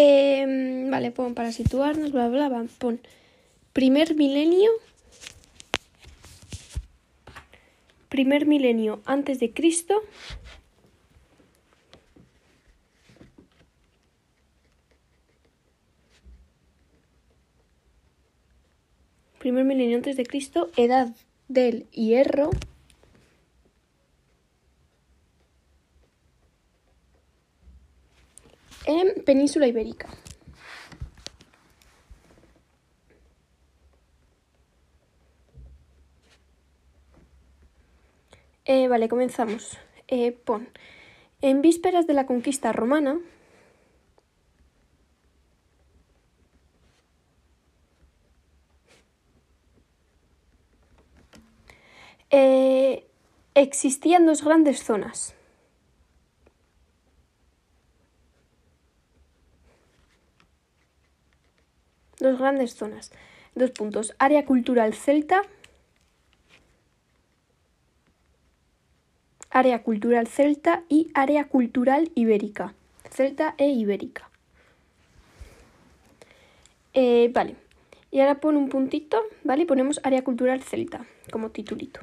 Em, vale, pon para situarnos, bla, bla, bla, pon primer milenio. Primer milenio antes de Cristo. Primer milenio antes de Cristo, edad del hierro. En península ibérica. Eh, vale, comenzamos. Eh, pon. En vísperas de la conquista romana, eh, existían dos grandes zonas. Dos grandes zonas. Dos puntos. Área cultural celta. Área cultural celta y área cultural ibérica. Celta e ibérica. Eh, vale. Y ahora pon un puntito, ¿vale? Y ponemos área cultural celta como titulito.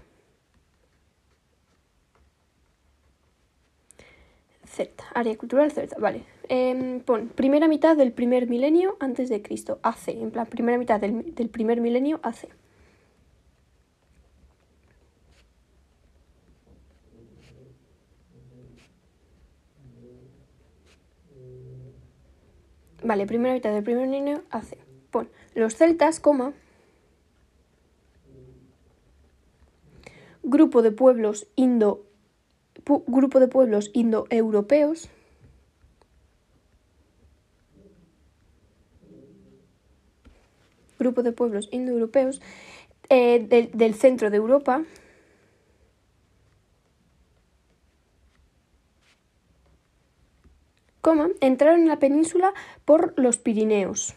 Celta, área cultural celta, vale. Em, pon primera mitad del primer milenio antes de Cristo, AC, en plan, primera mitad del, del primer milenio AC. Vale, primera mitad del primer milenio AC. Pon los celtas, coma. Grupo de pueblos indo grupo de pueblos indoeuropeos. Grupo de pueblos indoeuropeos eh, del, del centro de Europa. Entraron en la península por los Pirineos.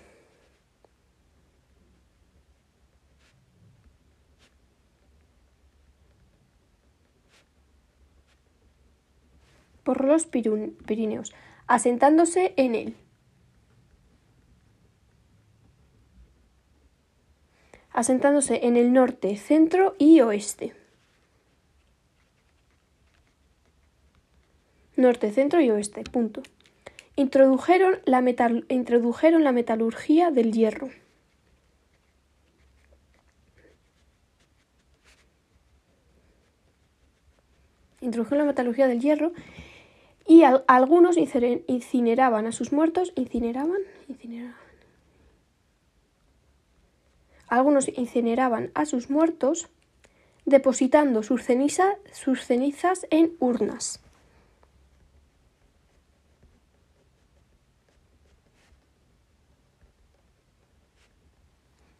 Por los Pirineos, asentándose en él. Asentándose en el norte, centro y oeste. Norte, centro y oeste. Punto. Introdujeron la, metal- introdujeron la metalurgia del hierro. Introdujeron la metalurgia del hierro y al- algunos incineraban a sus muertos. ¿Incineraban? Incineraban. Algunos incineraban a sus muertos depositando sus, sus cenizas en urnas.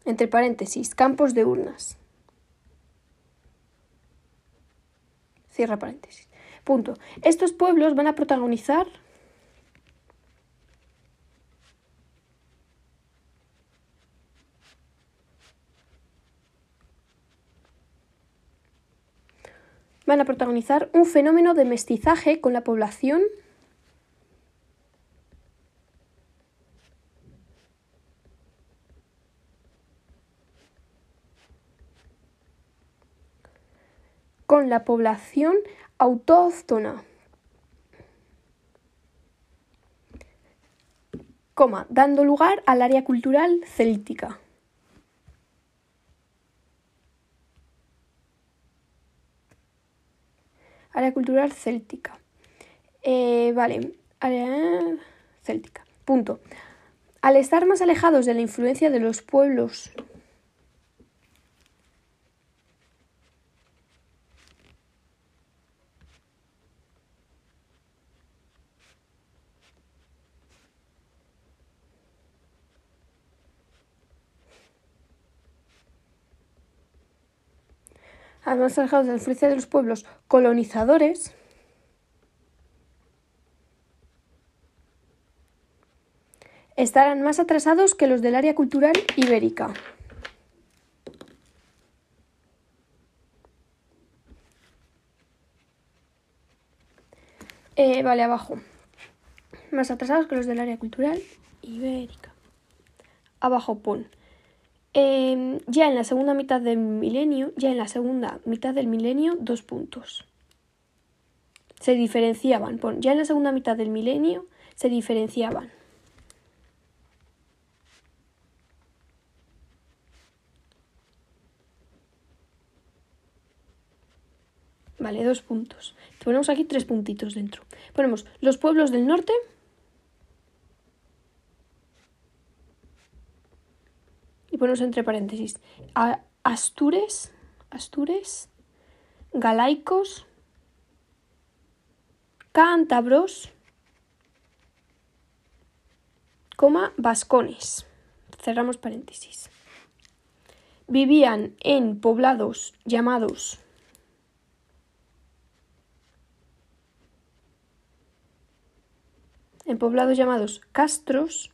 Entre paréntesis, campos de urnas. Cierra paréntesis. Punto. Estos pueblos van a protagonizar van a protagonizar un fenómeno de mestizaje con la población con la población autóctona. Coma, dando lugar al área cultural céltica. Área cultural céltica. Eh, vale, área céltica. Punto. Al estar más alejados de la influencia de los pueblos además alejados de la de los pueblos colonizadores, estarán más atrasados que los del área cultural ibérica. Eh, vale, abajo. Más atrasados que los del área cultural ibérica. Abajo pon. Em, ya en la segunda mitad del milenio, ya en la segunda mitad del milenio, dos puntos. Se diferenciaban. Pon, ya en la segunda mitad del milenio se diferenciaban. Vale, dos puntos. Ponemos aquí tres puntitos dentro. Ponemos los pueblos del norte. Ponemos entre paréntesis Astures, Astures, Galaicos, Cántabros, coma, Vascones. Cerramos paréntesis. Vivían en poblados llamados en poblados llamados castros,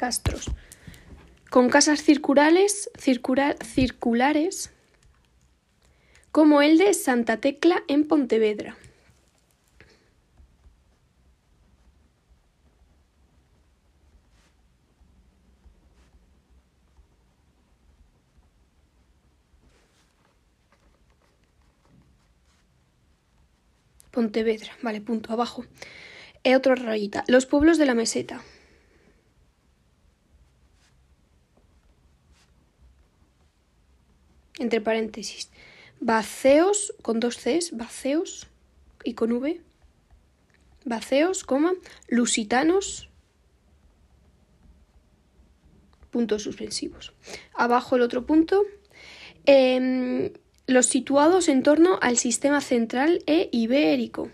castros, con casas circulares, circula- circulares, como el de Santa Tecla en Pontevedra. Pontevedra, vale, punto abajo. E otra rayita. Los pueblos de la meseta. Entre paréntesis. Baceos con dos Cs, baceos y con V. Baceos, coma, lusitanos. Puntos suspensivos. Abajo el otro punto. Em, los situados en torno al sistema central e ibérico.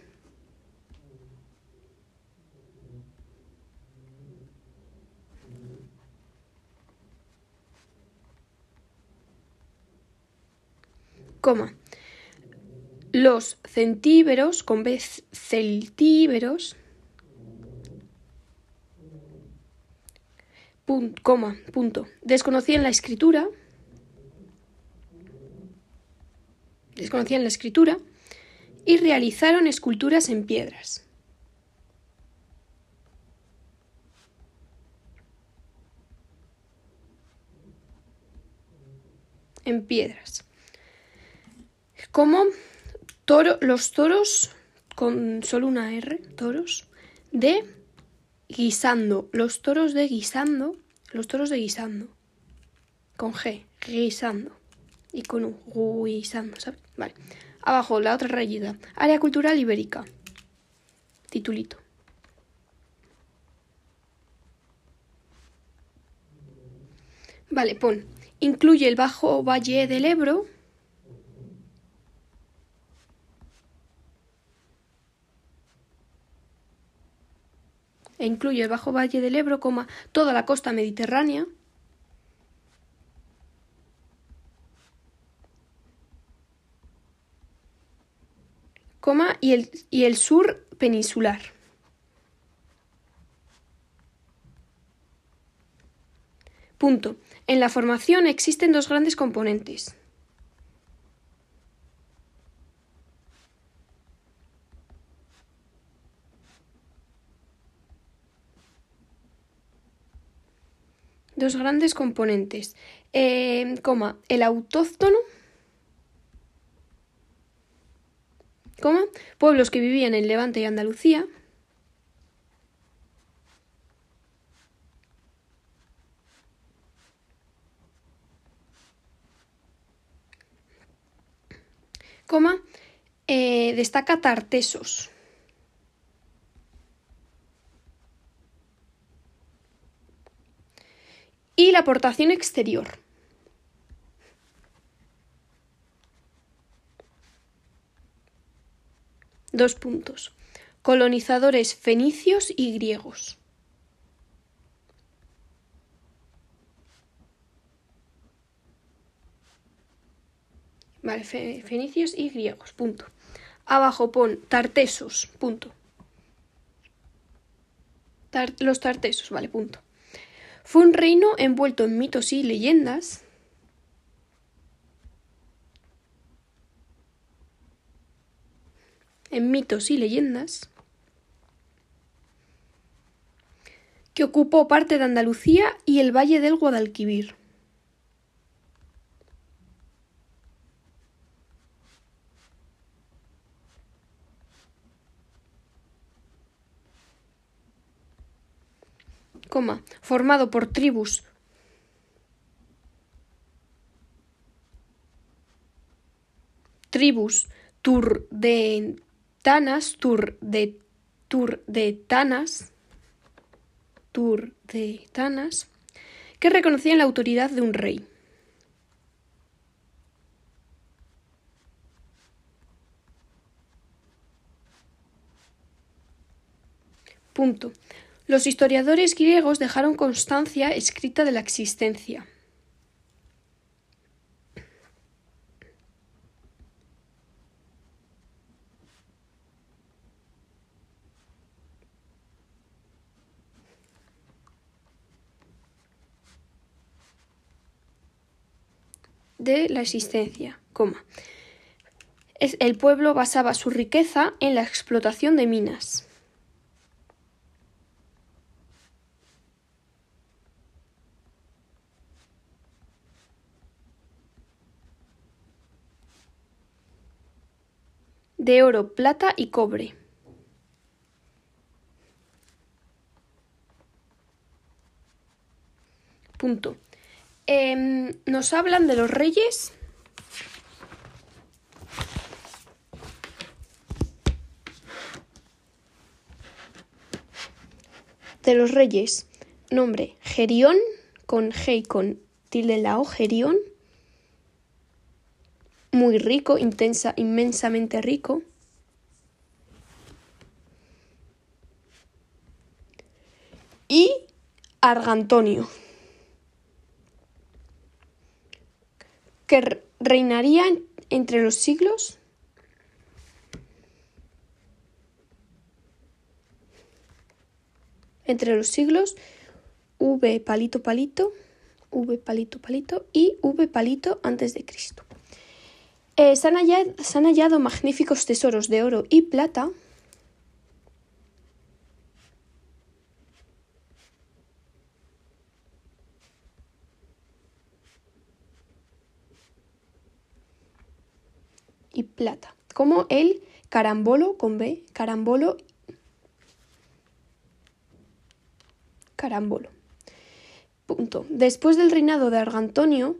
Los centíberos, con B celtíberos, pun- coma, punto. Desconocían la escritura, desconocían la escritura y realizaron esculturas en piedras. En piedras. Como toro, los toros con solo una R, toros de guisando, los toros de guisando, los toros de guisando, con G, guisando y con U, guisando. Vale. Abajo la otra rayita, área cultural ibérica, titulito. Vale, pon, incluye el bajo valle del Ebro, e incluye el bajo valle del Ebro, coma, toda la costa mediterránea, coma, y el, y el sur peninsular. Punto. En la formación existen dos grandes componentes. Dos grandes componentes. Eh, coma, el autóctono, coma, pueblos que vivían en Levante y Andalucía, coma, eh, destaca Tartesos. Y la aportación exterior. Dos puntos. Colonizadores fenicios y griegos. Vale, fe- fenicios y griegos, punto. Abajo pon tartesos, punto. Los tartesos, vale, punto. Fue un reino envuelto en mitos y leyendas. En mitos y leyendas. que ocupó parte de Andalucía y el valle del Guadalquivir. Coma, formado por tribus tribus turdetanas, tur de turdetanas, turdetanas, que reconocían la autoridad de un rey. Punto. Los historiadores griegos dejaron constancia escrita de la existencia. de la existencia. El pueblo basaba su riqueza en la explotación de minas. De oro, plata y cobre. Punto. Em, nos hablan de los reyes. De los reyes. Nombre: Gerión, con G y con la O, Gerión. Muy rico, intensa, inmensamente rico. Y Argantonio. que reinaría entre los siglos entre los siglos V palito palito, V palito palito y V palito antes de Cristo. Eh, se, han hallado, se han hallado magníficos tesoros de oro y plata y plata, como el carambolo con B, carambolo, carambolo. Punto. Después del reinado de Argantonio,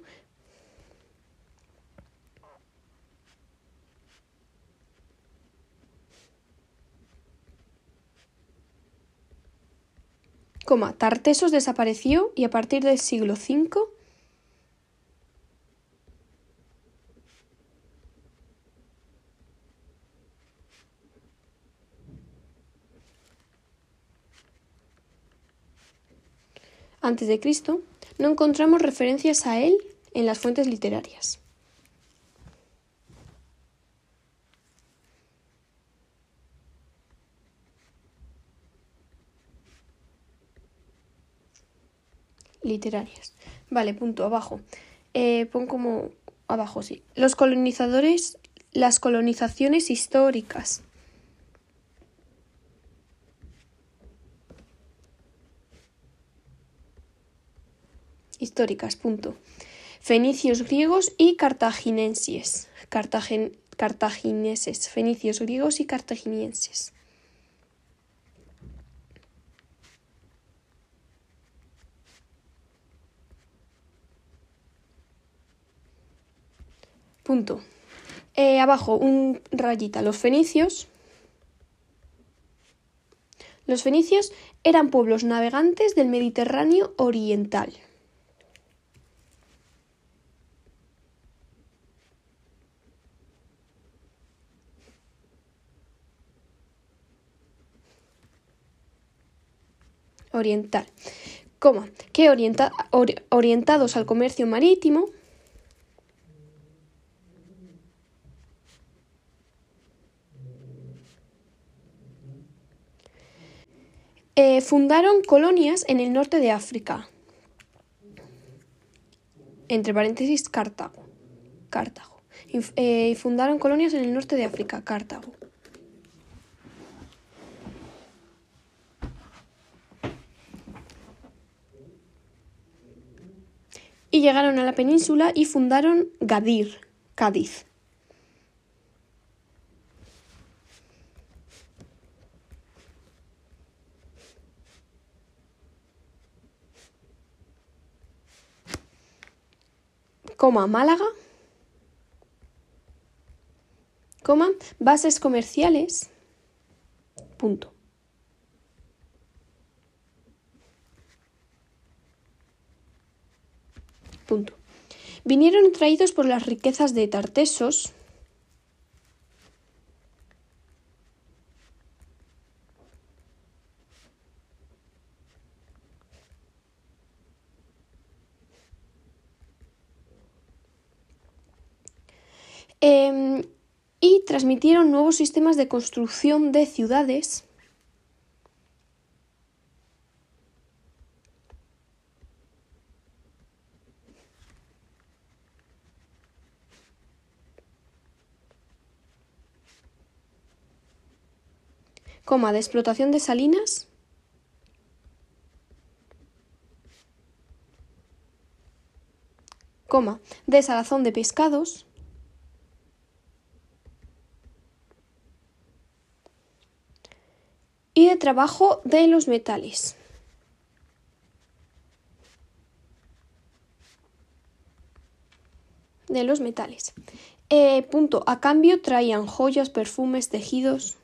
coma, Tartesos desapareció y a partir del siglo V antes de Cristo, no encontramos referencias a él en las fuentes literarias. Literarias. Vale, punto, abajo. Eh, pon como abajo, sí. Los colonizadores, las colonizaciones históricas. históricas. Punto. Fenicios griegos y cartaginenses. cartagineses. Fenicios griegos y cartaginenses. Punto. Eh, abajo, un rayita. Los fenicios. Los fenicios eran pueblos navegantes del Mediterráneo oriental. oriental, coma, que orienta, orientados al comercio marítimo, Eh, fundaron colonias en el norte de África. Entre paréntesis, Cartago. Cartago. Y eh, fundaron colonias en el norte de África, Cartago. Y llegaron a la península y fundaron Gadir, Cádiz. Coma Málaga. Bases comerciales. Punto. Punto. Vinieron traídos por las riquezas de Tartesos, y transmitieron nuevos sistemas de construcción de ciudades. Coma de explotación de salinas, coma de salazón de pescados, y de trabajo de los metales. De los metales. Eh, punto. A cambio traían joyas, perfumes, tejidos.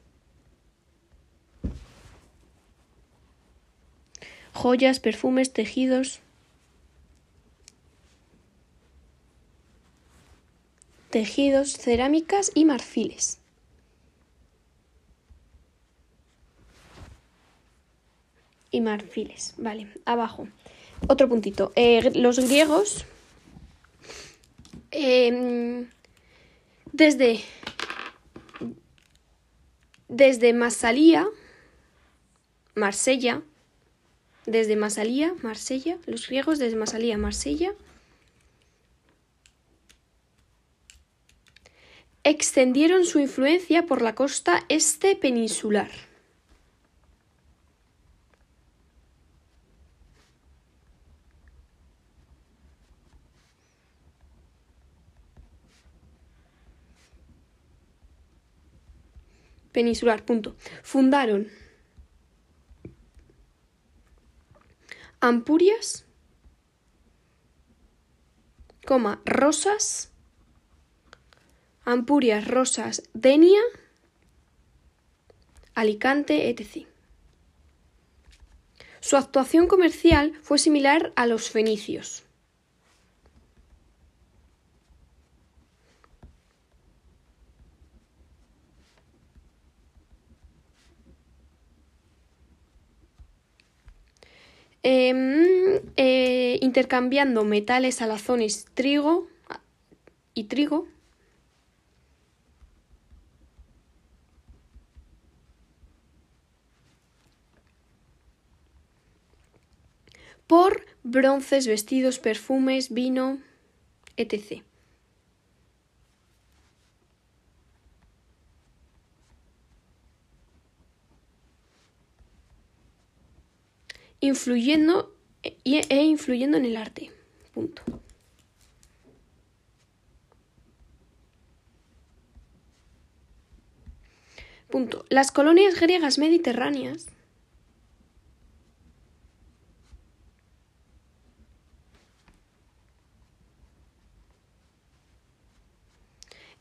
joyas, perfumes, tejidos. Tejidos, cerámicas y marfiles. Y marfiles, vale, abajo. Otro puntito. Eh, los griegos, em, desde, desde Masalía, Marsella, desde Masalía, Marsella, los griegos desde Masalía, Marsella, extendieron su influencia por la costa este peninsular. Peninsular, punto. Fundaron Ampurias, coma, rosas, Ampurias, Rosas, Denia, Alicante, etc. Su actuación comercial fue similar a los fenicios. Em, eh, intercambiando metales, salazones, trigo y trigo. por bronces, vestidos, perfumes, vino, etc. influyendo e influyendo en el arte. Punto. Punto. Las colonias griegas mediterráneas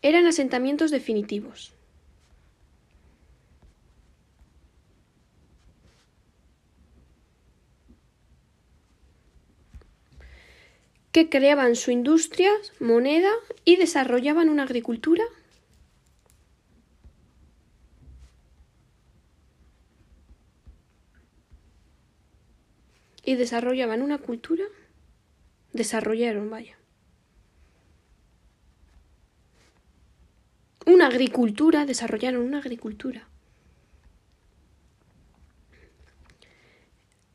eran asentamientos definitivos. Que creaban su industria, moneda y desarrollaban una agricultura y desarrollaban una cultura, desarrollaron, vaya. Una agricultura, desarrollaron una agricultura.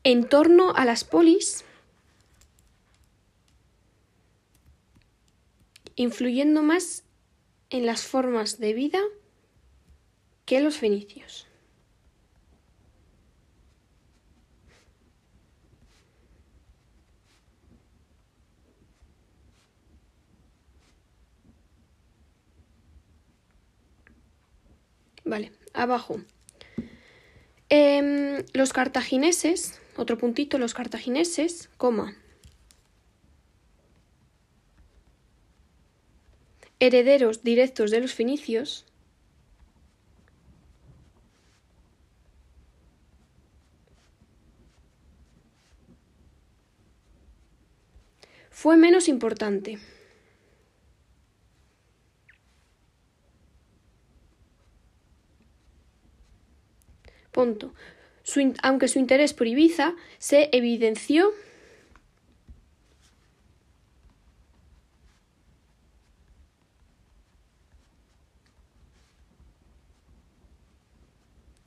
En torno a las polis influyendo más en las formas de vida que los fenicios. Vale, abajo. Em, los cartagineses, otro puntito, los cartagineses, coma, Herederos directos de los fenicios. Fue menos importante. Punto. aunque su interés por Ibiza se evidenció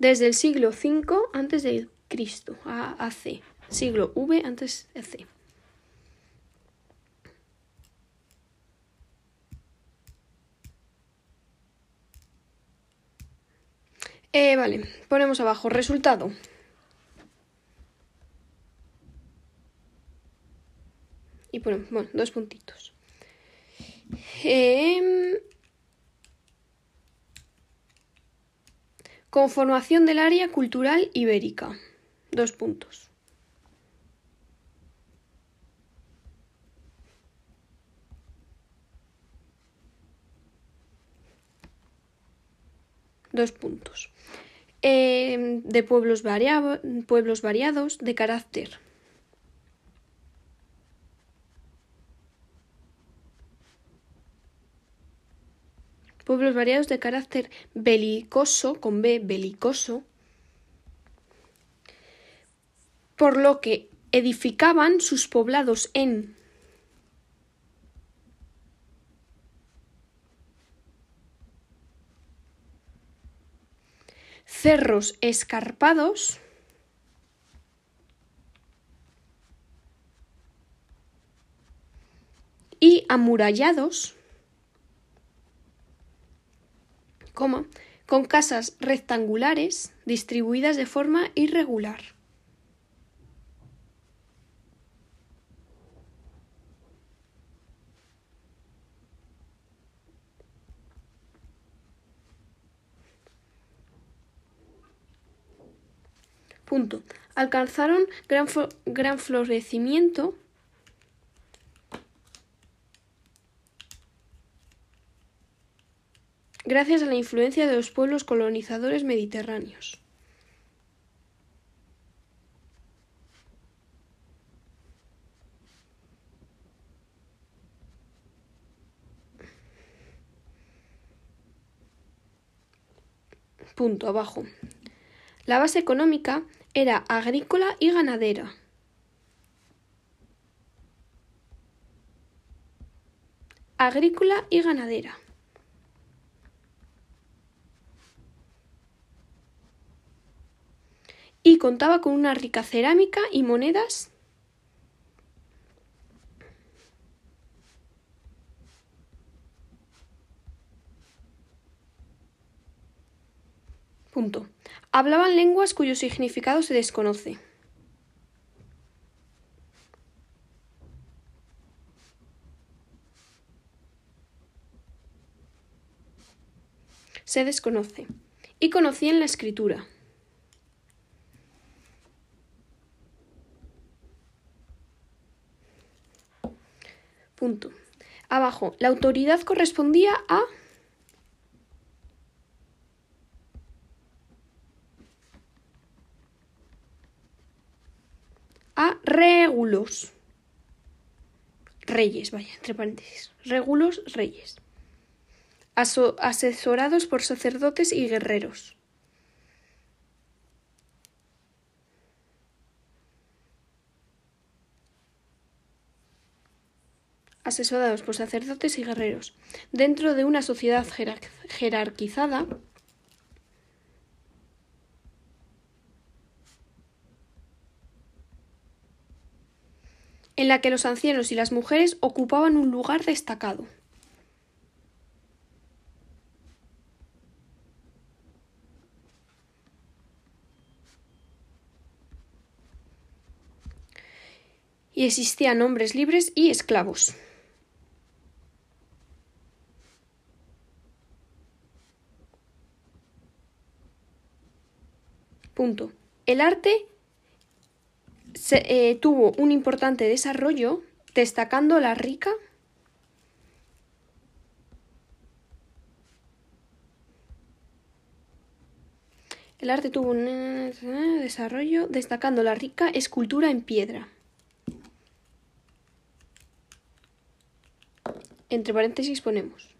desde el siglo V antes de Cristo, AC, siglo V antes de C. Eh, vale, ponemos abajo resultado. Y ponemos, bueno, dos puntitos. Em, conformación del área cultural ibérica. Dos puntos. Dos puntos. Eh, de pueblos, pueblos variados de carácter. Pueblos variados de carácter belicoso, con B, belicoso, por lo que edificaban sus poblados en cerros escarpados y amurallados, con casas rectangulares distribuidas de forma irregular. Punto. Alcanzaron gran, gran florecimiento gracias a la influencia de los pueblos colonizadores mediterráneos. Punto abajo. La base económica era agrícola y ganadera. Agrícola y ganadera. Y contaba con una rica cerámica y monedas Punto. Hablaban lenguas cuyo significado se desconoce. Se desconoce. Y conocían la escritura. Punto. Abajo, la autoridad correspondía a a regulos. Reyes, vaya, entre paréntesis. Regulos reyes. asesorados por sacerdotes y guerreros. Asesorados por sacerdotes y guerreros. Dentro de una sociedad jerarquizada, en la que los ancianos y las mujeres ocupaban un lugar destacado. Y existían hombres libres y esclavos. El arte eh, tuvo un importante desarrollo destacando la rica El arte tuvo un eh, desarrollo destacando la rica escultura en piedra. Entre paréntesis ponemos.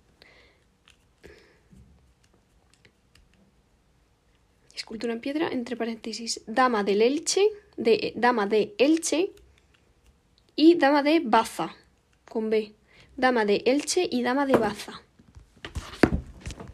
Escultura en piedra, entre paréntesis, dama del Elche, de dama de Elche y dama de Baza, con B. Dama de Elche y dama de Baza.